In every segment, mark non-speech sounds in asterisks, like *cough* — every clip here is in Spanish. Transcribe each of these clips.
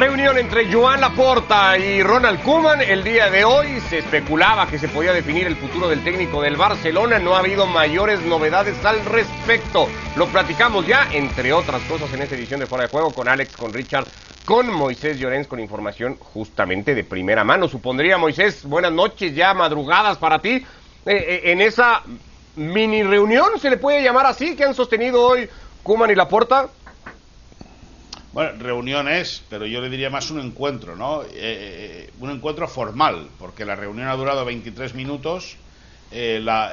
Reunión entre Joan Laporta y Ronald Koeman el día de hoy. Se especulaba que se podía definir el futuro del técnico del Barcelona. No ha habido mayores novedades al respecto. Lo platicamos ya, entre otras cosas, en esta edición de Fuera de Juego con Alex, con Richard, con Moisés Llorens, con información justamente de primera mano. Supondría, Moisés, buenas noches, ya madrugadas para ti. Eh, eh, en esa mini reunión, se le puede llamar así, que han sostenido hoy Koeman y Laporta. Bueno, reuniones, pero yo le diría más un encuentro, ¿no? Eh, eh, un encuentro formal, porque la reunión ha durado 23 minutos. Eh, la,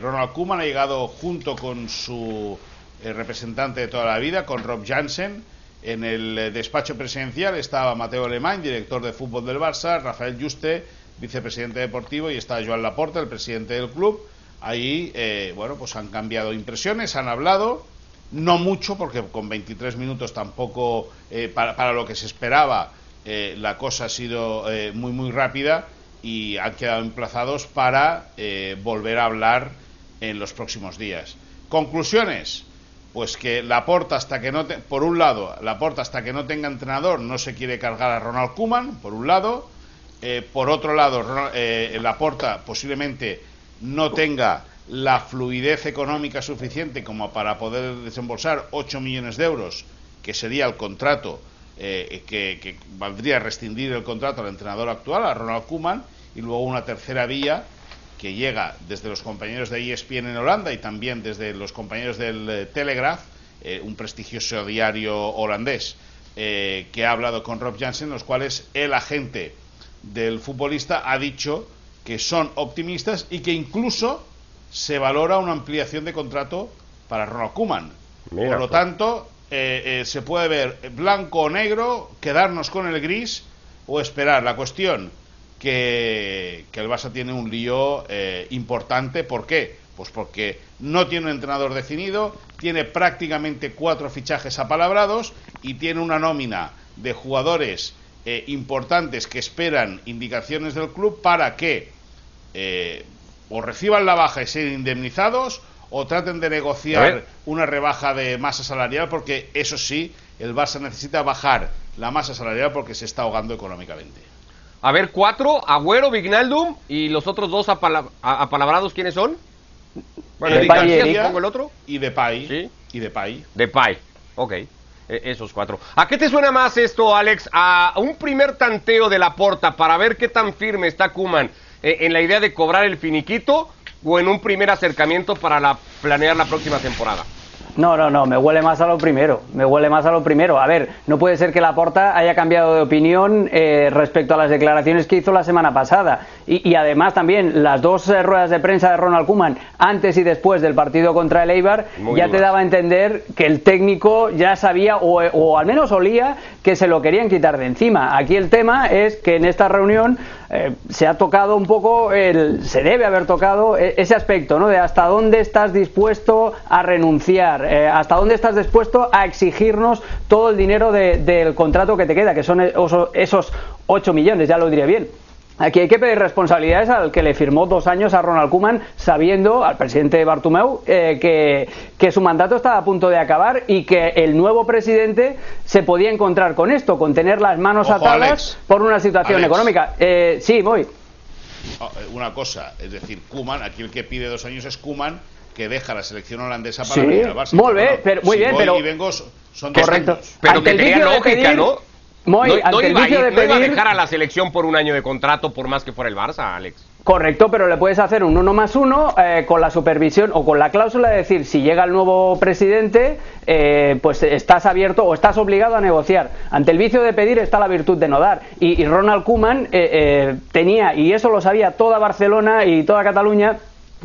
Ronald Koeman ha llegado junto con su representante de toda la vida, con Rob Jansen. En el despacho presidencial estaba Mateo Alemán, director de fútbol del Barça, Rafael Juste, vicepresidente deportivo, y está Joan Laporta, el presidente del club. Ahí, bueno, pues han cambiado impresiones, han hablado no mucho, porque con 23 minutos tampoco, eh, para, lo que se esperaba, eh, la cosa ha sido eh, muy, muy rápida y han quedado emplazados para volver a hablar en los próximos días. Conclusiones. Pues que la porta hasta que no, por un lado, la porta hasta que no tenga entrenador no se quiere cargar a Ronald Kuman, por un lado. por otro lado, la porta posiblemente no tenga la fluidez económica suficiente como para poder desembolsar 8 millones de euros, que sería el contrato eh, que, valdría rescindir el contrato al entrenador actual, a Ronald Koeman, y luego una tercera vía que llega desde los compañeros de ESPN en Holanda y también desde los compañeros del eh, Telegraph, eh, un prestigioso diario holandés, que ha hablado con Rob Jansen, los cuales el agente del futbolista ha dicho que son optimistas y que incluso se valora una ampliación de contrato para Ronald Koeman. Por lo pues. tanto, eh, eh, se puede ver blanco o negro, quedarnos con el gris o esperar. La cuestión que, que el Barça tiene un lío eh, importante. ¿Por qué? Pues porque no tiene un entrenador definido, tiene prácticamente cuatro fichajes apalabrados y tiene una nómina de jugadores importantes que esperan indicaciones del club para que o reciban la baja y sean indemnizados o traten de negociar una rebaja de masa salarial porque eso sí, el Barça necesita bajar la masa salarial porque se está ahogando económicamente. A ver, cuatro, Agüero, Vignaldum y los otros dos apalabrados, ¿quiénes son? Bueno, y pongo el otro. Y Depay. ¿Sí? Y Depay. Depay, ok. E, esos cuatro. ¿A qué te suena más esto, Alex? ¿A un primer tanteo de la porta para ver qué tan firme está Kuman en la idea de cobrar el finiquito o en un primer acercamiento para la, planear la próxima temporada? No, no, no, me huele más a lo primero, me huele más a lo primero. A ver, no puede ser que Laporta haya cambiado de opinión eh, respecto a las declaraciones que hizo la semana pasada. Y, además también las dos eh, ruedas de prensa de Ronald Koeman antes y después del partido contra el Eibar ya te daba a entender que el técnico ya sabía o, o, al menos olía que se lo querían quitar de encima. Aquí el tema es que en esta reunión eh, se ha tocado un poco, el, se debe haber tocado e, ese aspecto, ¿no? De hasta dónde estás dispuesto a renunciar, eh, hasta dónde estás dispuesto a exigirnos todo el dinero del contrato que te queda, que son esos 8 millones, ya lo diré bien. Aquí hay que pedir responsabilidades al que le firmó dos años a Ronald Koeman, sabiendo al presidente Bartumeu eh, que, que, su mandato estaba a punto de acabar y que el nuevo presidente se podía encontrar con esto, con tener las manos atadas por una situación económica. Eh, sí, voy. Oh, eh, una cosa, es decir, Koeman, aquí el que pide dos años es Koeman, que deja la selección holandesa para sí, venir al Barça. Muy bien, pero, muy bien, pero... Y vengo son correcto. Pero que tenía lógica, ¿no? No, iba, a dejar a la selección por un año de contrato por más que fuera el Barça, Alex. Correcto, pero le puedes hacer un uno más uno eh, con la supervisión o con la cláusula de decir si llega el nuevo presidente, eh, pues estás abierto o estás obligado a negociar. Ante el vicio de pedir está la virtud de no dar. Y, Ronald Koeman eh, tenía, y eso lo sabía toda Barcelona y toda Cataluña,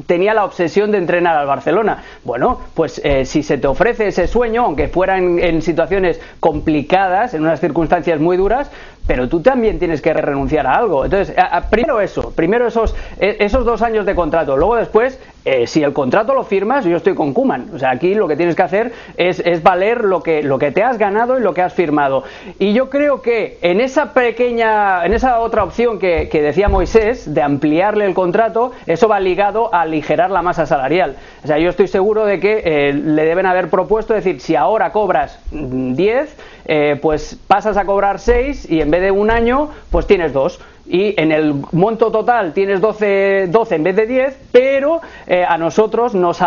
tenía la obsesión de entrenar al Barcelona. Bueno, pues eh, si se te ofrece ese sueño, aunque fuera en, situaciones complicadas, en unas circunstancias muy duras, pero tú también tienes que renunciar a algo. Entonces, primero eso, primero esos, e, esos dos años de contrato, luego después eh, si el contrato lo firmas, yo estoy con Kuman. O sea, aquí lo que tienes que hacer es, valer lo que, lo que te has ganado y lo que has firmado. Y yo creo que en esa pequeña, en esa otra opción que, decía Moisés, de ampliarle el contrato, eso va ligado a aligerar la masa salarial. O sea, yo estoy seguro de que eh, le deben haber propuesto decir, si ahora cobras 10, mm, eh, pues pasas a cobrar 6 y en vez de un año, pues tienes dos y en el monto total tienes 12, 12 en vez de 10, pero eh, a nosotros nos,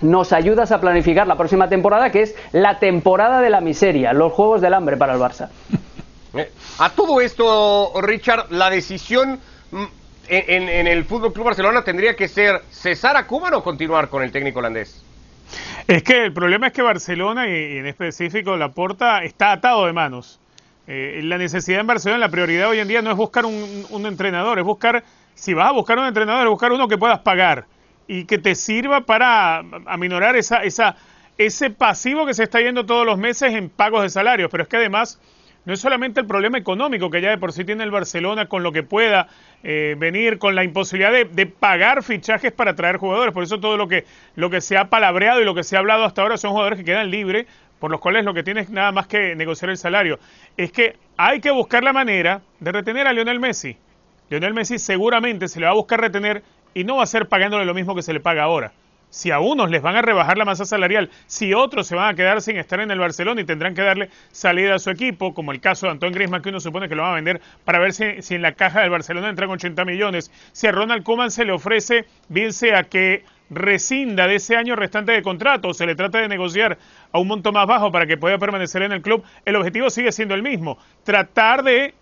nos ayudas a planificar la próxima temporada, que es la temporada de la miseria, los Juegos del Hambre para el Barça. Eh, a todo esto, Richard, la decisión mm, en, en el Fútbol Club Barcelona tendría que ser cesar a Cuba o continuar con el técnico holandés. Es que el problema es que Barcelona, y en específico Laporta, está atado de manos. Eh, la necesidad en Barcelona, la prioridad hoy en día no es buscar un, entrenador, es buscar, si vas a buscar un entrenador, es buscar uno que puedas pagar y que te sirva para aminorar esa, esa, ese pasivo que se está yendo todos los meses en pagos de salarios. Pero es que además no es solamente el problema económico que ya de por sí tiene el Barcelona con lo que pueda eh, venir, con la imposibilidad de, pagar fichajes para traer jugadores. Por eso todo lo que, lo que se ha palabreado y lo que se ha hablado hasta ahora son jugadores que quedan libres por los cuales lo que tienes nada más que negociar el salario. Es que hay que buscar la manera de retener a Lionel Messi. Lionel Messi seguramente se le va a buscar retener y no va a ser pagándole lo mismo que se le paga ahora. Si a unos les van a rebajar la masa salarial, si otros se van a quedar sin estar en el Barcelona y tendrán que darle salida a su equipo, como el caso de Antoine Griezmann, que uno supone que lo va a vender para ver si, si en la caja del Barcelona entran 80 millones, si a Ronald Koeman se le ofrece, bien sea que rescinda de ese año restante de contrato. O se le trata de negociar a un monto más bajo para que pueda permanecer en el club, el objetivo sigue siendo el mismo, tratar de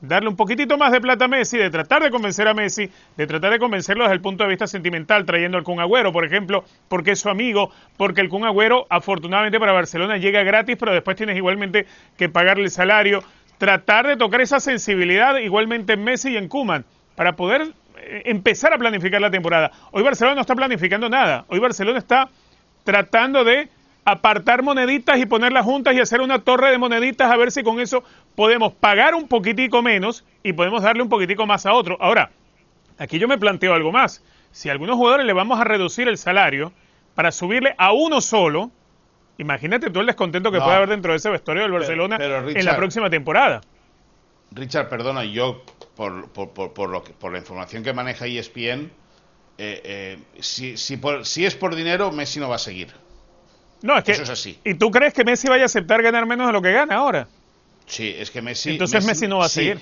darle un poquitito más de plata a Messi, de tratar de convencer a Messi, de tratar de convencerlo desde el punto de vista sentimental, trayendo al Kun Agüero, por ejemplo, porque es su amigo, porque el Kun Agüero, afortunadamente para Barcelona, llega gratis, pero después tienes igualmente que pagarle el salario, tratar de tocar esa sensibilidad igualmente en Messi y en Kuman, para poder empezar a planificar la temporada. Hoy Barcelona no está planificando nada. Hoy Barcelona está tratando de apartar moneditas y ponerlas juntas y hacer una torre de moneditas a ver si con eso podemos pagar un poquitico menos y podemos darle un poquitico más a otro. Ahora, aquí yo me planteo algo más. Si a algunos jugadores le vamos a reducir el salario para subirle a uno solo, imagínate todo el descontento que puede haber dentro de ese vestuario del Barcelona en la próxima temporada. Richard, perdona, yo por, por, por, lo que, por la información que maneja ESPN, eh, eh, si, si, si, es por dinero, Messi no va a seguir. No, es que. Eso es así. ¿Y tú crees que Messi vaya a aceptar ganar menos de lo que gana ahora? Sí, es que Messi. Entonces Messi, no va a seguir.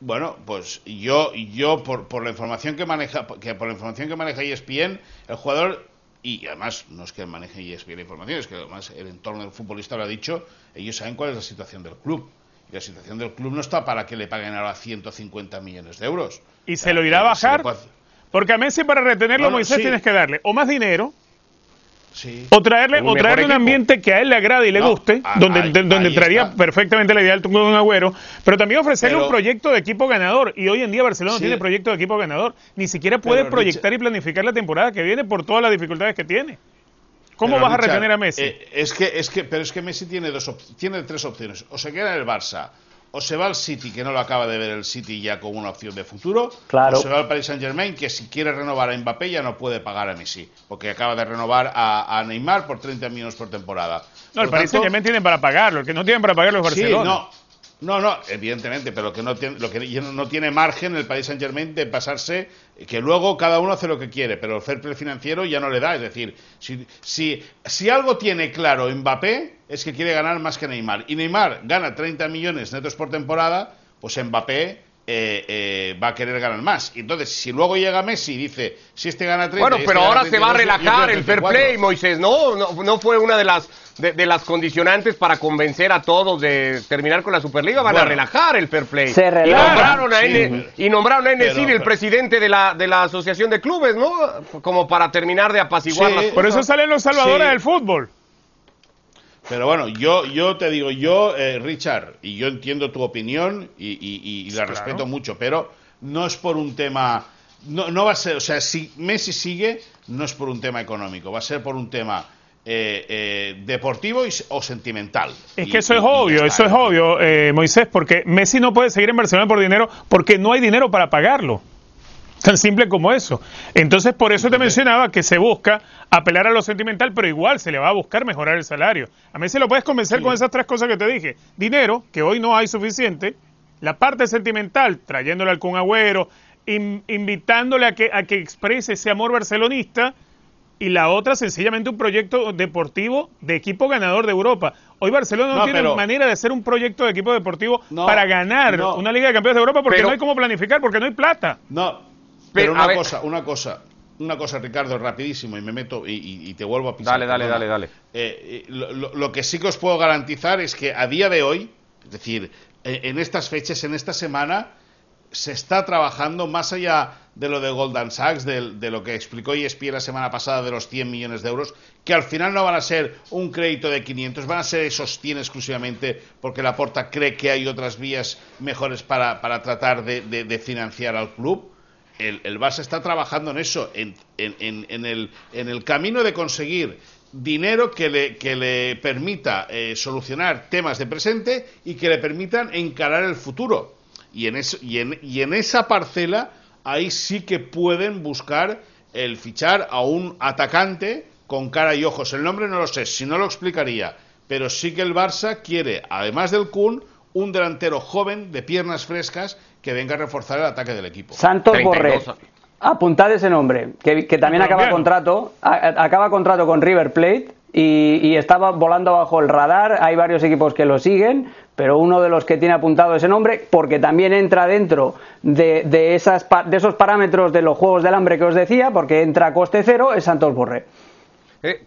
Bueno, pues yo, yo por, por la información que maneja, que por la información que maneja ESPN, el jugador y además no es que maneje ESPN la información, es que además el entorno del futbolista lo ha dicho, ellos saben cuál es la situación del club la situación del club no está para que le paguen ahora 150 millones de euros. ¿Y se lo irá a bajar? Porque a Messi para retenerlo, Moisés, tienes que darle o más dinero, o traerle, o traerle un ambiente que a él le agrade y le guste, donde, donde entraría perfectamente la idea del un agüero, pero también ofrecerle un proyecto de equipo ganador. Y hoy en día Barcelona no tiene proyecto de equipo ganador. Ni siquiera puede proyectar y planificar la temporada que viene por todas las dificultades que tiene. ¿Cómo vas a retener a Messi? Eh, es que, es que, pero es que Messi tiene dos tiene tres opciones. O se queda en el Barça, o se va al City, que no lo acaba de ver el City ya como una opción de futuro, claro. o se va al Paris Saint Germain, que si quiere renovar a Mbappé ya no puede pagar a Messi, porque acaba de renovar a, Neymar por 30 millones por temporada. No, el Paris Saint Germain tiene para pagarlo, el que no tienen para pagarlo es Barcelona. Sí, no, no, no, evidentemente, pero que no tiene, lo que no tiene margen el país Saint Germain de pasarse, que luego cada uno hace lo que quiere, pero el fair play financiero ya no le da. Es decir, si, si, si algo tiene claro Mbappé es que quiere ganar más que Neymar. Y Neymar gana 30 millones netos por temporada, pues Mbappé eh, eh, va a querer ganar más. Y entonces, si luego llega Messi y dice, si este gana 30... Bueno, pero este ahora se va a relajar el fair play, Moisés, ¿no? ¿no? No fue una de las de, las condicionantes para convencer a todos de terminar con la Superliga, van a relajar el fair play. Se y nombraron a N, y nombraron a el presidente de la, de la Asociación de Clubes, ¿no? Como para terminar de apaciguar las Por eso salen los salvadores del fútbol. Pero bueno, yo, yo te digo, yo, eh, Richard, y yo entiendo tu opinión y, la respeto mucho, pero no es por un tema, no, no va a ser, o sea, si Messi sigue, no es por un tema económico, va a ser por un tema eh, eh, deportivo o sentimental. Es que eso es obvio, eso es obvio, eh, Moisés, porque Messi no puede seguir en Barcelona por dinero porque no hay dinero para pagarlo. Tan simple como eso. Entonces, por eso te mencionaba que se busca apelar a lo sentimental, pero igual se le va a buscar mejorar el salario. A mí se lo puedes convencer con esas tres cosas que te dije. Dinero, que hoy no hay suficiente. La parte sentimental, trayéndole al Kun Agüero, invitándole a que, a que exprese ese amor barcelonista. Y la otra, sencillamente un proyecto deportivo de equipo ganador de Europa. Hoy Barcelona no, tiene manera de hacer un proyecto de equipo deportivo para ganar una Liga de Campeones de Europa porque no hay cómo planificar, porque no hay plata. No, pero, una cosa, una cosa, una cosa, Ricardo, rapidísimo, y me meto y, te vuelvo a pisar. Dale, dale, dale, dale. Eh, eh, lo, que sí que os puedo garantizar es que a día de hoy, es decir, eh, en estas fechas, en esta semana, se está trabajando más allá de lo de Goldman Sachs, de, lo que explicó ESPN la semana pasada de los 100 millones de euros, que al final no van a ser un crédito de 500, van a ser esos 100 exclusivamente porque la Porta cree que hay otras vías mejores para, tratar de financiar al club el, el Barça está trabajando en eso, en, el, camino de conseguir dinero que le, permita eh, solucionar temas de presente y que le permitan encarar el futuro. Y en, y en esa parcela, ahí sí que pueden buscar el fichar a un atacante con cara y ojos. El nombre no lo sé, si no lo explicaría. Pero sí que el Barça quiere, además del Kun, un delantero joven de piernas frescas que venga a reforzar el ataque del equipo. Santos Borré. Apuntad ese nombre, que, también acaba contrato, acaba contrato con River Plate y, estaba volando bajo el radar. Hay varios equipos que lo siguen, pero uno de los que tiene apuntado ese nombre, porque también entra dentro de, esas, de esos parámetros de los Juegos del Hambre que os decía, porque entra a coste cero, es Santos Borré. Eh,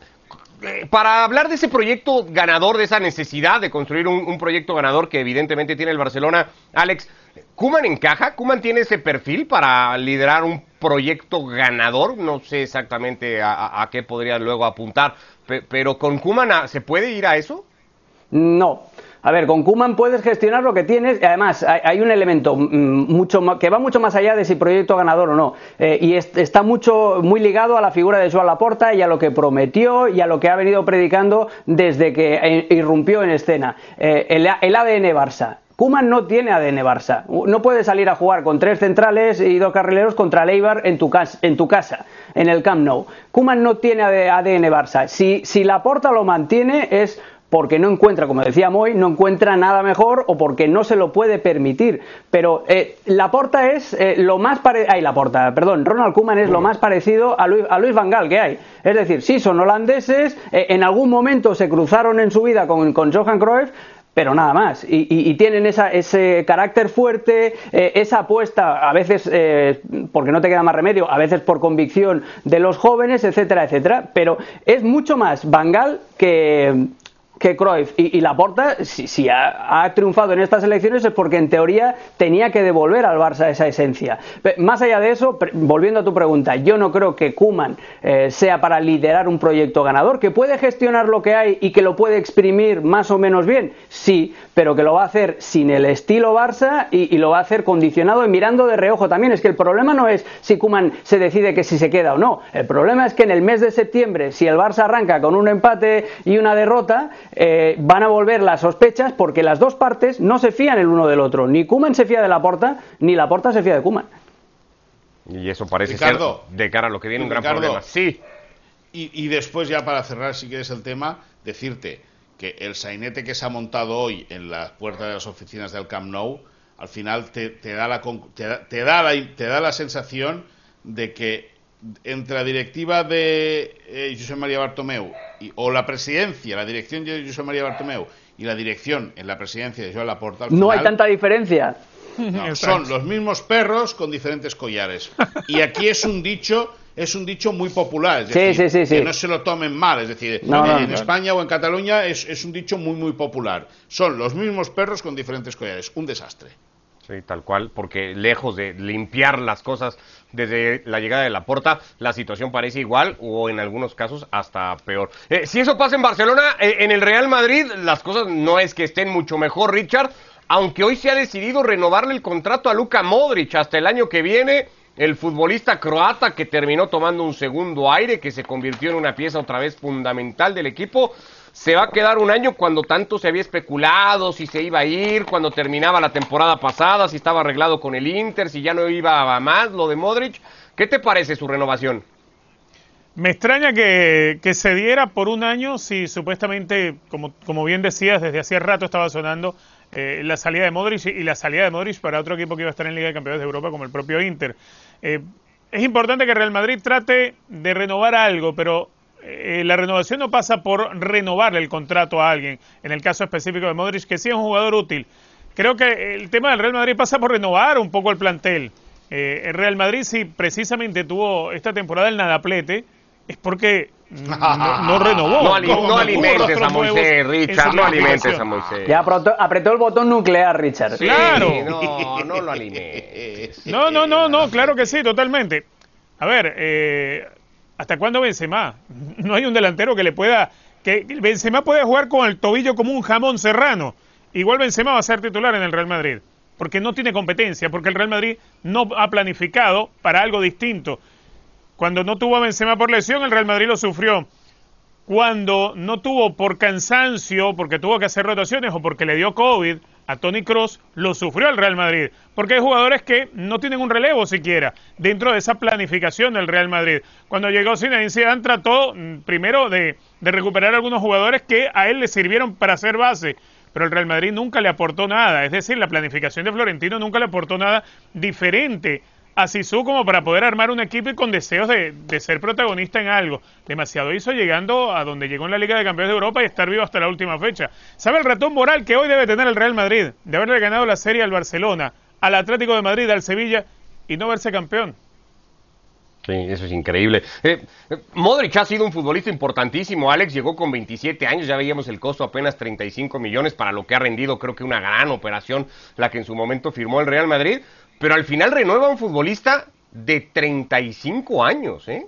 eh, para hablar de ese proyecto ganador, de esa necesidad de construir un, proyecto ganador que evidentemente tiene el Barcelona, Alex, ¿Kuman encaja? ¿Kuman tiene ese perfil para liderar un proyecto ganador? No sé exactamente a, qué podría luego apuntar, pero ¿con Kuman se puede ir a eso? No, a ver, con Kuman puedes gestionar lo que tienes además hay, un elemento mm, mucho que va mucho más allá de si proyecto ganador o no eh, y está mucho muy ligado a la figura de Joan Laporta y a lo que prometió y a lo que ha venido predicando desde que eh, irrumpió en escena. Eh, el, ADN Barça. Kuman no tiene ADN Barça. No puede salir a jugar con tres centrales y dos carrileros contra Leibar en tu, casa, en tu casa, en el Camp Nou. Kuman no tiene ADN Barça. Si, si Laporta lo mantiene es porque no encuentra, como decía Moy, no encuentra nada mejor o porque no se lo puede permitir. Pero eh, la porta es eh, lo más parecido. La porta, perdón, Ronald Koeman es lo más parecido a Luis, a Luis Van Gaal que hay. Es decir, sí, son holandeses, eh, en algún momento se cruzaron en su vida con, con Johan Cruyff, pero nada más. Y, tienen esa, ese carácter fuerte, esa apuesta, a veces porque no te queda más remedio, a veces por convicción de los jóvenes, etcétera, etcétera. Pero es mucho más Bangal que, que Cruyff y, Laporta, si, ha, triunfado en estas elecciones es porque en teoría tenía que devolver al Barça esa esencia. Más allá de eso, volviendo a tu pregunta, yo no creo que Kuman eh, sea para liderar un proyecto ganador, que puede gestionar lo que hay y que lo puede exprimir más o menos bien, sí, pero que lo va a hacer sin el estilo Barça y, lo va a hacer condicionado y mirando de reojo también. Es que el problema no es si Kuman se decide que si se queda o no. El problema es que en el mes de septiembre, si el Barça arranca con un empate y una derrota, eh, van a volver las sospechas porque las dos partes no se fían el uno del otro. Ni Kuman se fía de la porta, ni la porta se fía de Kuman. Y eso parece ser de cara a lo que viene un gran problema. Sí. Y, después ya para cerrar, si quieres el tema, decirte que el sainete que se ha montado hoy en la puerta de las oficinas del Camp Nou, al final te, da, la, te, da, la, te da la sensación de que entre la directiva de eh, José María Bartomeu o la presidencia, la dirección de José María Bartomeu y la dirección en la presidencia de Joan Laporta. no hay tanta diferencia. *laughs* son los mismos perros con diferentes collares. Y aquí es un dicho es un dicho muy popular, es decir, que no se lo tomen mal, es decir, en España o en Cataluña es, es, un dicho muy muy popular. Son los mismos perros con diferentes collares, un desastre. Sí, tal cual, porque lejos de limpiar las cosas desde la llegada de la porta, la situación parece igual o en algunos casos hasta peor. Eh, si eso pasa en Barcelona, eh, en el Real Madrid las cosas no es que estén mucho mejor, Richard, aunque hoy se ha decidido renovarle el contrato a Luka Modric hasta el año que viene. El futbolista croata que terminó tomando un segundo aire, que se convirtió en una pieza otra vez fundamental del equipo, se va a quedar un año cuando tanto se había especulado si se iba a ir, cuando terminaba la temporada pasada, si estaba arreglado con el Inter, si ya no iba a más lo de Modric. ¿Qué te parece su renovación? Me extraña que, se diera por un año si supuestamente, como, como bien decías, desde hacía rato estaba sonando eh, la salida de Modric y la salida de Modric para otro equipo que iba a estar en Liga de Campeones de Europa como el propio Inter. Eh, es importante que Real Madrid trate de renovar algo, pero eh, la renovación no pasa por renovarle el contrato a alguien. En el caso específico de Modric, que sí es un jugador útil. Creo que el tema del Real Madrid pasa por renovar un poco el plantel. el Real Madrid sí precisamente tuvo esta temporada el nadaplete, es porque *laughs* no, renovó. No, alimentes a Moisés, Richard, no alimentes a Moisés. Ya apretó, el botón nuclear, Richard. claro. No, no lo alimentes. No, no, no, no, claro que sí, totalmente. A ver, eh, ¿hasta cuándo Benzema? *laughs* No hay un delantero que le pueda... que Benzema puede jugar con el tobillo como un jamón serrano. Igual Benzema va a ser titular en el Real Madrid. Porque no tiene competencia, porque el Real Madrid no ha planificado para algo distinto. Cuando no tuvo a Benzema por lesión, el Real Madrid lo sufrió. Cuando no tuvo por cansancio, porque tuvo que hacer rotaciones o porque le dio COVID a Tony Cross, lo sufrió el Real Madrid. Porque hay jugadores que no tienen un relevo siquiera dentro de esa planificación del Real Madrid. Cuando llegó Zinedine Zidane trató mm, primero de, de recuperar algunos jugadores que a él le sirvieron para hacer base pero el Real Madrid nunca le aportó nada. Es decir, la planificación de Florentino nunca le aportó nada diferente a Sisu como para poder armar un equipo y con deseos de, ser protagonista en algo. Demasiado hizo llegando a donde llegó en la Liga de Campeones de Europa y estar vivo hasta la última fecha. ¿Sabe el ratón moral que hoy debe tener el Real Madrid? De haberle ganado la serie al Barcelona, al Atlético de Madrid, al Sevilla y no verse campeón. Sí, eso es increíble. Eh, eh, Modric ha sido un futbolista importantísimo. Alex llegó con 27 años, ya veíamos el costo apenas 35 millones para lo que ha rendido. Creo que una gran operación la que en su momento firmó el Real Madrid pero al final renueva un futbolista de 35 años, ¿eh?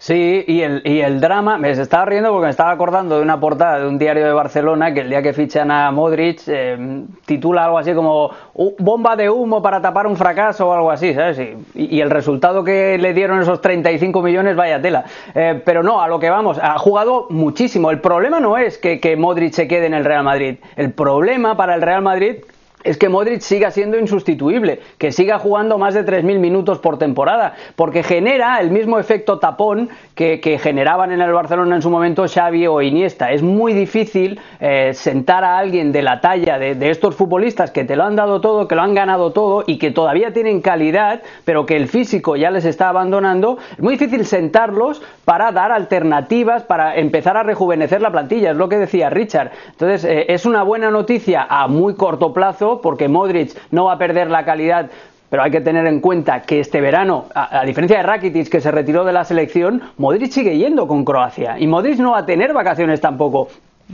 Sí, y el, y el drama, me estaba riendo porque me estaba acordando de una portada de un diario de Barcelona que el día que fichan a Modric eh, titula algo así como bomba de humo para tapar un fracaso o algo así, ¿sabes? Y, el resultado que le dieron esos 35 millones, vaya tela. Eh, pero no, a lo que vamos, ha jugado muchísimo. El problema no es que, que Modric se quede en el Real Madrid. El problema para el Real Madrid es que Modric siga siendo insustituible, que siga jugando más de 3.000 minutos por temporada, porque genera el mismo efecto tapón que, generaban en el Barcelona en su momento Xavi o Iniesta. Es muy difícil eh, sentar a alguien de la talla de, estos futbolistas que te lo han dado todo, que lo han ganado todo y que todavía tienen calidad, pero que el físico ya les está abandonando. Es muy difícil sentarlos para dar alternativas, para empezar a rejuvenecer la plantilla, es lo que decía Richard. Entonces, eh, es una buena noticia a muy corto plazo porque Modric no va a perder la calidad pero hay que tener en cuenta que este verano, a, diferencia de Rakitic que se retiró de la selección, Modric sigue yendo con Croacia y Modric no va a tener vacaciones tampoco.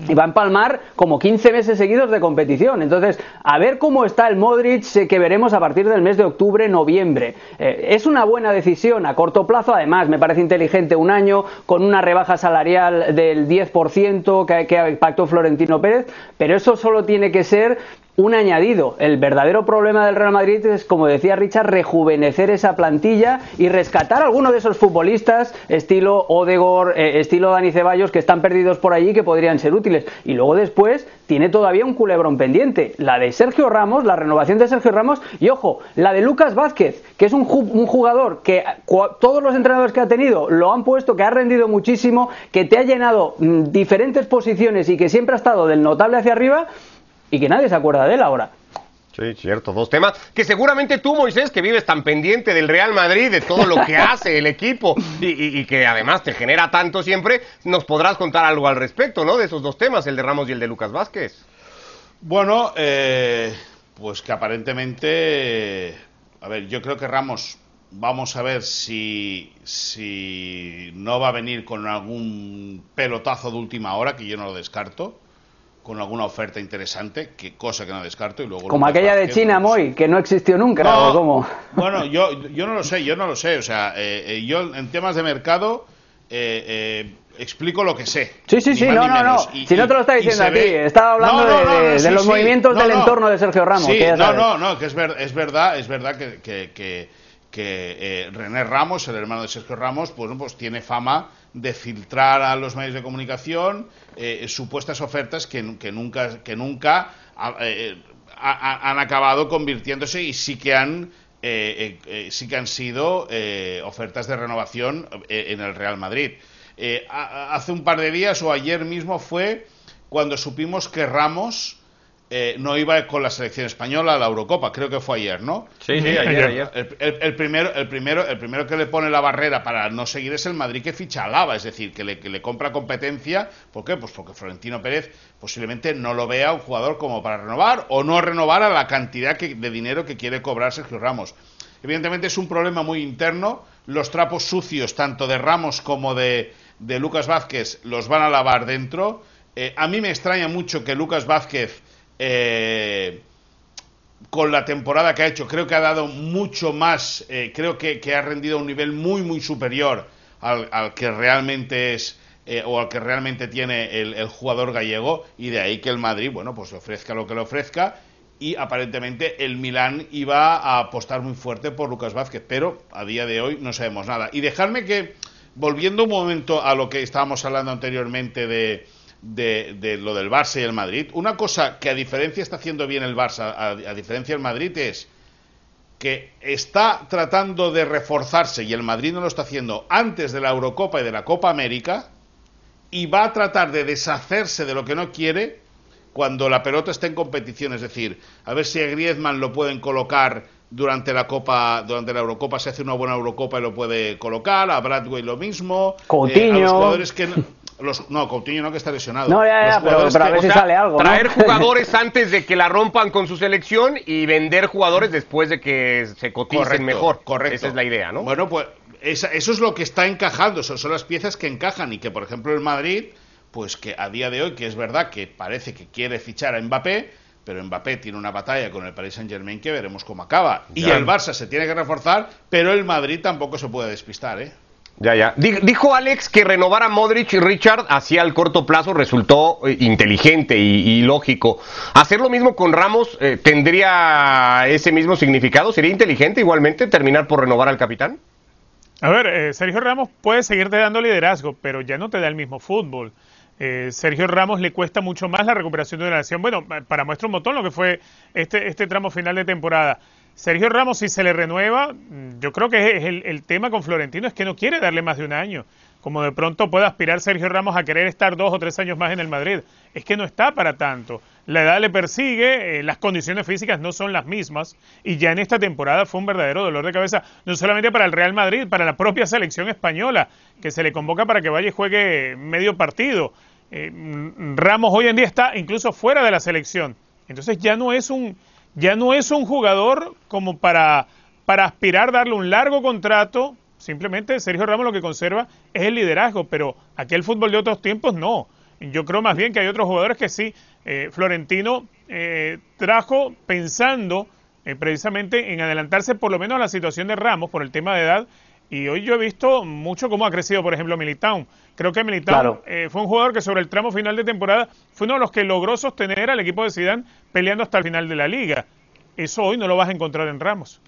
Y va a empalmar como 15 meses seguidos de competición. Entonces, a ver cómo está el Modric eh, que veremos a partir del mes de octubre, noviembre. Eh, es una buena decisión a corto plazo, además, me parece inteligente un año con una rebaja salarial del 10% que, que pactó Florentino Pérez, pero eso solo tiene que ser un añadido. El verdadero problema del Real Madrid es, como decía Richard, rejuvenecer esa plantilla y rescatar a alguno de esos futbolistas, estilo Odegor, eh, estilo Dani Ceballos, que están perdidos por allí que podrían ser útiles. Y luego después tiene todavía un culebrón pendiente. La de Sergio Ramos, la renovación de Sergio Ramos, y ojo, la de Lucas Vázquez, que es un, un jugador que todos los entrenadores que ha tenido lo han puesto, que ha rendido muchísimo, que te ha llenado mm, diferentes posiciones y que siempre ha estado del notable hacia arriba y que nadie se acuerda de él ahora. Sí, cierto, dos temas que seguramente tú, Moisés, que vives tan pendiente del Real Madrid, de todo lo que *laughs* hace el equipo y, que además te genera tanto siempre, nos podrás contar algo al respecto, ¿no? De esos dos temas, el de Ramos y el de Lucas Vázquez. Bueno, eh, pues que aparentemente, a ver, yo creo que Ramos, vamos a ver si, si no va a venir con algún pelotazo de última hora, que yo no lo descarto con alguna oferta interesante, que cosa que no descarto. Y luego Como aquella de China, Moy, que no existió nunca, no, Bueno, yo, yo no lo sé, yo no lo sé. O sea, eh, eh, yo en temas de mercado eh, explico lo que sé. Sí, sí, sí, no, no, no. si no te lo está diciendo a ti, estaba hablando de, los movimientos del entorno de Sergio Ramos. Sí, no, no, no, que es, ver, es verdad, es verdad que, que que eh, René Ramos, el hermano de Sergio Ramos, pues, pues tiene fama de filtrar a los medios de comunicación eh, supuestas ofertas que, nunca, que nunca eh, han acabado convirtiéndose y sí que han, sí que han sido ofertas de renovación en el Real Madrid. hace un par de días o ayer mismo fue cuando supimos que Ramos eh, no iba con la selección española a la Eurocopa, creo que fue ayer, ¿no? Sí, sí, ayer, ayer. El, primero, el, primero, el primero que le pone la barrera para no seguir es el Madrid que ficha a Lava, es decir, que le, que le compra competencia. ¿Por qué? Pues porque Florentino Pérez posiblemente no lo vea un jugador como para renovar o no renovar a la cantidad de dinero que quiere cobrar Sergio Ramos. Evidentemente es un problema muy interno. Los trapos sucios, tanto de Ramos como de, de Lucas Vázquez, los van a lavar dentro. Eh, a mí me extraña mucho que Lucas Vázquez eh, con la temporada que ha hecho, creo que ha dado mucho más, eh, creo que, ha rendido un nivel muy, muy superior al, que realmente es eh, o al que realmente tiene el, jugador gallego y de ahí que el Madrid, bueno, pues le ofrezca lo que le ofrezca y aparentemente el Milán iba a apostar muy fuerte por Lucas Vázquez, pero a día de hoy no sabemos nada. Y dejarme que, volviendo un momento a lo que estábamos hablando anteriormente de, de, lo del Barça y el Madrid. Una cosa que a diferencia está haciendo bien el Barça, a, diferencia del Madrid, es que está tratando de reforzarse y el Madrid no lo está haciendo antes de la Eurocopa y de la Copa América y va a tratar de deshacerse de lo que no quiere cuando la pelota esté en competición, es decir, a ver si a Griezmann lo pueden colocar durante la Copa, durante la Eurocopa se hace una buena Eurocopa y lo puede colocar, a Bradway lo mismo. Eh, a los jugadores que no, Coutinho no, que está lesionado. No, ya, ya, pero, a ver si sale algo. Traer *laughs* jugadores antes de que la rompan con su selección y vender jugadores después de que se coticen mejor. Correcto. Esa es la idea, ¿no? Bueno, pues eso es lo que está encajando, son, son las piezas que encajan y que, por ejemplo, el Madrid, pues que a día de hoy, que es verdad que parece que quiere fichar a Mbappé, pero Mbappé tiene una batalla con el Paris Saint Germain que veremos cómo acaba. Y el Barça se tiene que reforzar, pero el Madrid tampoco se puede despistar, ¿eh? Ya, ya. Dijo Alex que renovar a Modric y Richard hacia el corto plazo resultó eh, inteligente y, lógico. ¿Hacer lo mismo con Ramos eh, tendría ese mismo significado? ¿Sería inteligente igualmente terminar por renovar al capitán? A ver, eh, Sergio Ramos puede seguirte dando liderazgo, pero ya no te da el mismo fútbol. Sergio Ramos le cuesta mucho más la recuperación de una lesión. Bueno, para muestra un lo que fue este, este tramo final de temporada. Sergio Ramos, si se le renueva, yo creo que es el, tema con Florentino es que no quiere darle más de un año. Como de pronto puede aspirar Sergio Ramos a querer estar dos o tres años más en el Madrid. Es que no está para tanto. La edad le persigue, eh, las condiciones físicas no son las mismas. Y ya en esta temporada fue un verdadero dolor de cabeza, no solamente para el Real Madrid, para la propia selección española, que se le convoca para que vaya y juegue medio partido. Eh, Ramos hoy en día está incluso fuera de la selección. Entonces ya no es un ya no es un jugador como para, para aspirar darle un largo contrato. Simplemente Sergio Ramos lo que conserva es el liderazgo, pero aquel fútbol de otros tiempos no. Yo creo más bien que hay otros jugadores que sí. Eh, Florentino eh, trajo pensando eh, precisamente en adelantarse por lo menos a la situación de Ramos por el tema de edad. Y hoy yo he visto mucho cómo ha crecido, por ejemplo, Militao. Creo que Militao fue un jugador que sobre el tramo final de temporada fue uno de los que logró sostener al equipo de Zidane peleando hasta el final de la liga. Eso hoy no lo vas a encontrar en Ramos.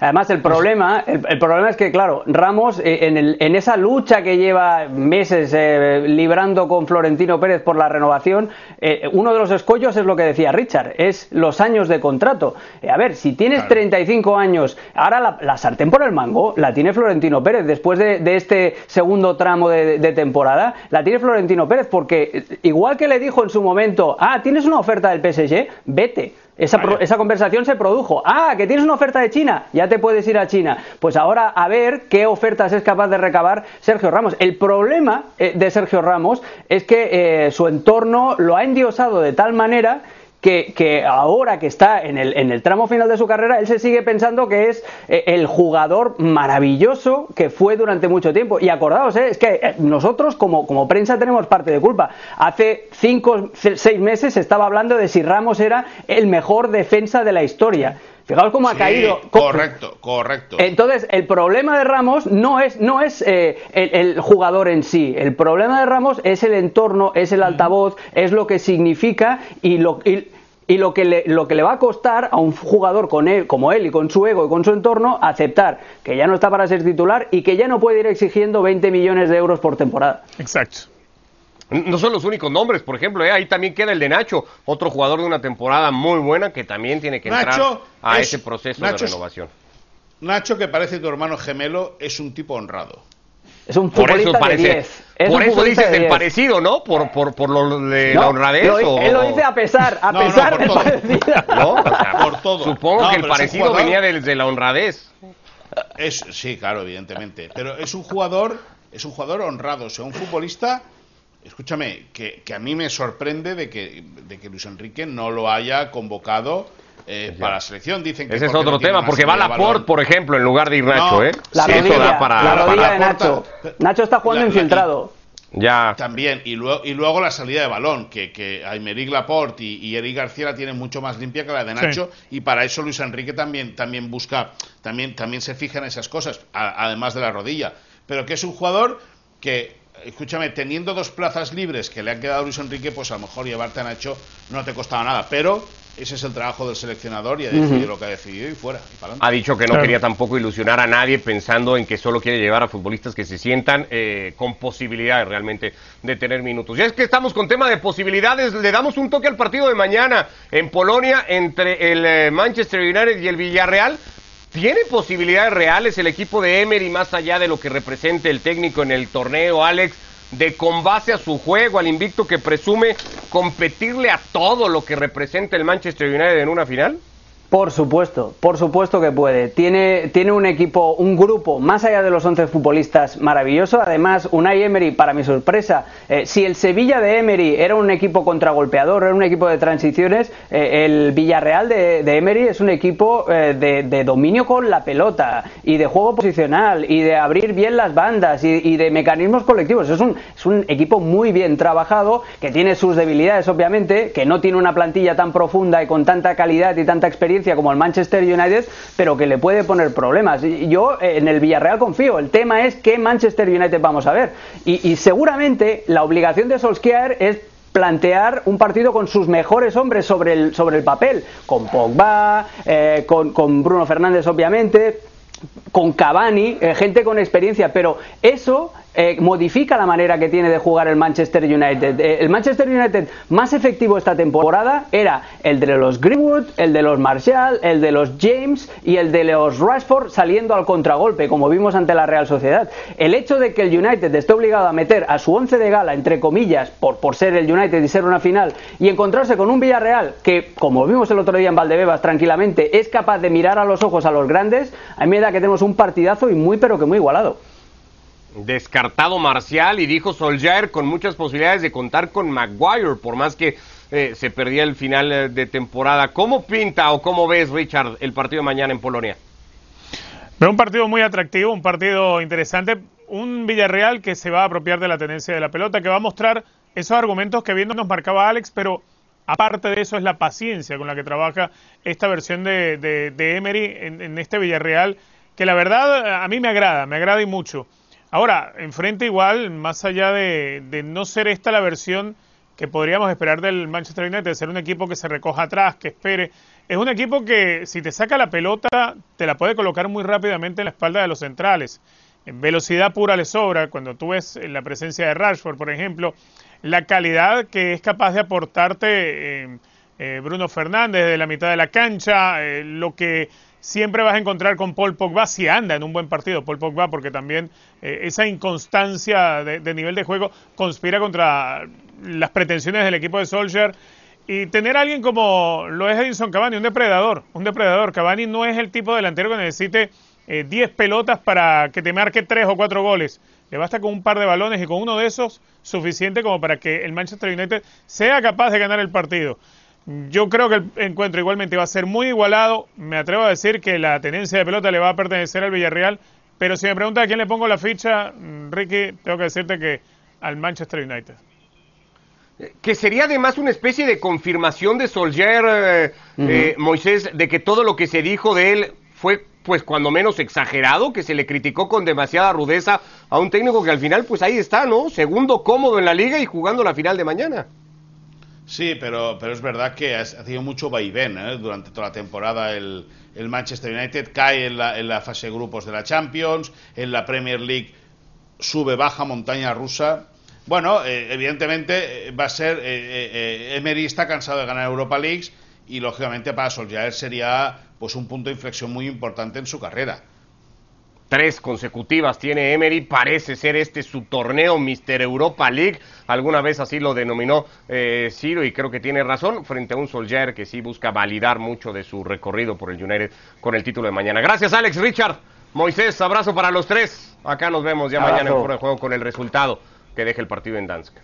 Además, el problema, el, problema es que, claro, Ramos, eh, en, el, en, esa lucha que lleva meses eh, librando con Florentino Pérez por la renovación, eh, uno de los escollos es lo que decía Richard, es los años de contrato. a ver, si tienes 35 años, ahora la, sartén por el mango la tiene Florentino Pérez. Después de, este segundo tramo de, de, temporada, la tiene Florentino Pérez, porque igual que le dijo en su momento, ah, tienes una oferta del PSG, vete esa, esa, conversación se produjo. Ah, que tienes una oferta de China, ya te puedes ir a China. Pues ahora a ver qué ofertas es capaz de recabar Sergio Ramos. El problema eh, de Sergio Ramos es que eh, su entorno lo ha endiosado de tal manera que, ahora que está en el, en el, tramo final de su carrera, él se sigue pensando que es eh, el jugador maravilloso que fue durante mucho tiempo. Y acordaos, eh, es que eh, nosotros como, como prensa tenemos parte de culpa. Hace cinco, seis meses se estaba hablando de si Ramos era el mejor defensa de la historia. Fijaos cómo ha caído. Correcto, correcto. Entonces, el problema de Ramos no es, no es el, jugador en sí. El problema de Ramos es el entorno, es el altavoz, es lo que significa y lo, y lo que, le, lo que le va a costar a un jugador con él, como él y con su ego y con su entorno aceptar que ya no está para ser titular y que ya no puede ir exigiendo 20 millones de euros por temporada. Exacto. No son los únicos nombres, por ejemplo, ¿eh? ahí también queda el de Nacho, otro jugador de una temporada muy buena que también tiene que entrar a ese proceso de renovación. Nacho, que parece tu hermano gemelo, es un tipo honrado. Es un futbolista por eso de 10. por eso dices el parecido, ¿no? Por, por, por lo de la honradez. Él lo dice a pesar, a *laughs* pesar del parecido. *laughs* ¿No? *laughs* por todo. Supongo que el parecido venía de, la honradez. Es, sí, claro, evidentemente. Pero es un jugador, es un jugador honrado, o sea, un futbolista escúchame, que, que, a mí me sorprende de que, de que Luis Enrique no lo haya convocado eh, para la selección. Dicen que Ese es otro tema, porque va Laporte, por ejemplo, en lugar de ir Nacho, ¿eh? La rodilla, para, la rodilla de Nacho. Nacho está jugando infiltrado. Ya. También, y luego, y luego la salida de balón, que, que Aymeric Laporte y, y, Eric García la tienen mucho más limpia que la de Nacho, y para eso Luis Enrique también, también busca, también, también se fija en esas cosas, además de la rodilla. Pero que es un jugador que escúchame, teniendo dos plazas libres que le han quedado a Luis Enrique, pues a lo mejor llevarte a Nacho no te costaba nada. Pero ese es el trabajo del seleccionador y ha decidido lo que ha decidido y fuera. ha dicho que no quería tampoco ilusionar a nadie pensando en que solo quiere llevar a futbolistas que se sientan eh, con posibilidades realmente de tener minutos. Ya es que estamos con tema de posibilidades, le damos un toque al partido de mañana en Polonia entre el eh, Manchester United y el Villarreal. ¿Tiene posibilidades reales el equipo de Emery más allá de lo que represente el técnico en el torneo, Alex? de con base a su juego, al invicto que presume competirle a todo lo que representa el Manchester United en una final? Por supuesto, por supuesto que puede. Tiene, tiene un equipo, un grupo, más allá de los 11 futbolistas, maravilloso. Además, Unai Emery, para mi sorpresa, eh, si el Sevilla de Emery era un equipo contragolpeador, era un equipo de transiciones, eh, el Villarreal de, Emery es un equipo eh, de, dominio con la pelota y de juego posicional y de abrir bien las bandas y, y de mecanismos colectivos. Es un, es un equipo muy bien trabajado, que tiene sus debilidades, obviamente, que no tiene una plantilla tan profunda y con tanta calidad y tanta experiencia como el Manchester United, pero que le puede poner problemas. Yo eh, en el Villarreal confío. El tema es qué Manchester United vamos a ver. Y, seguramente la obligación de Solskjaer es plantear un partido con sus mejores hombres sobre el, sobre el papel, con Pogba, eh, con, con Bruno Fernández obviamente, con Cavani, eh, gente con experiencia, pero eso eh, modifica la manera que tiene de jugar el Manchester United. Eh, el Manchester United más efectivo esta temporada era el de los Greenwood, el de los Marshall, el de los James y el de los Rashford saliendo al contragolpe, como vimos ante la Real Sociedad. El hecho de que el United esté obligado a meter a su once de gala, entre comillas, por, por ser el United y ser una final, y encontrarse con un Villarreal que, como vimos el otro día en Valdebebas, tranquilamente es capaz de mirar a los ojos a los grandes, a mí me da que tenemos un partidazo y muy pero que muy igualado descartado Marcial y dijo Solskjaer con muchas posibilidades de contar con Maguire, por más que eh, se perdía el final eh, de temporada. ¿Cómo pinta o cómo ves, Richard, el partido de mañana en Polonia? Veo un partido muy atractivo, un partido interesante, un Villarreal que se va a apropiar de la tendencia de la pelota, que va a mostrar esos argumentos que viendo nos marcaba Alex, pero aparte de eso es la paciencia con la que trabaja esta versión de, de, Emery en, en este Villarreal, que la verdad a mí me agrada, me agrada y mucho. Ahora, enfrente igual, más allá de, no ser esta la versión que podríamos esperar del Manchester United, de ser un equipo que se recoja atrás, que espere, es un equipo que si te saca la pelota, te la puede colocar muy rápidamente en la espalda de los centrales. En velocidad pura le sobra, cuando tú ves la presencia de Rashford, por ejemplo, la calidad que es capaz de aportarte eh, eh, Bruno Fernández de la mitad de la cancha, eh, lo que siempre vas a encontrar con Paul Pogba si anda en un buen partido Paul Pogba porque también eh, esa inconstancia de, nivel de juego conspira contra las pretensiones del equipo de Solskjaer y tener a alguien como lo es Edinson Cavani, un depredador, un depredador. Cavani no es el tipo de delantero que necesite 10 eh, pelotas para que te marque 3 o 4 goles. Le basta con un par de balones y con uno de esos suficiente como para que el Manchester United sea capaz de ganar el partido. Yo creo que el encuentro igualmente va a ser muy igualado. Me atrevo a decir que la tenencia de pelota le va a pertenecer al Villarreal. Pero si me pregunta a quién le pongo la ficha, mm, Ricky, tengo que decirte que al Manchester United. Que sería además una especie de confirmación de Solskjaer, eh, eh, Moisés, de que todo lo que se dijo de él fue pues cuando menos exagerado, que se le criticó con demasiada rudeza a un técnico que al final pues ahí está, ¿no? Segundo cómodo en la liga y jugando la final de mañana. Sí, pero, pero es verdad que ha sido mucho vaivén ¿eh? durante toda la temporada. El, el Manchester United cae en la, en la, fase de grupos de la Champions, en la Premier League sube, baja, montaña rusa. Bueno, eh, evidentemente eh, va a ser. Eh, Emery está cansado de ganar Europa Leagues y lógicamente para Solskjaer sería pues un punto de inflexión muy importante en su carrera tres consecutivas tiene Emery. Parece ser este su torneo Mister Europa League. Alguna vez así lo denominó eh, Ciro y creo que tiene razón frente a un Solskjaer que sí busca validar mucho de su recorrido por el United con el título de mañana. Gracias Alex Richard. Moisés, abrazo para los tres. Acá nos vemos ya mañana en el juego con el resultado que deje el partido en Dansk.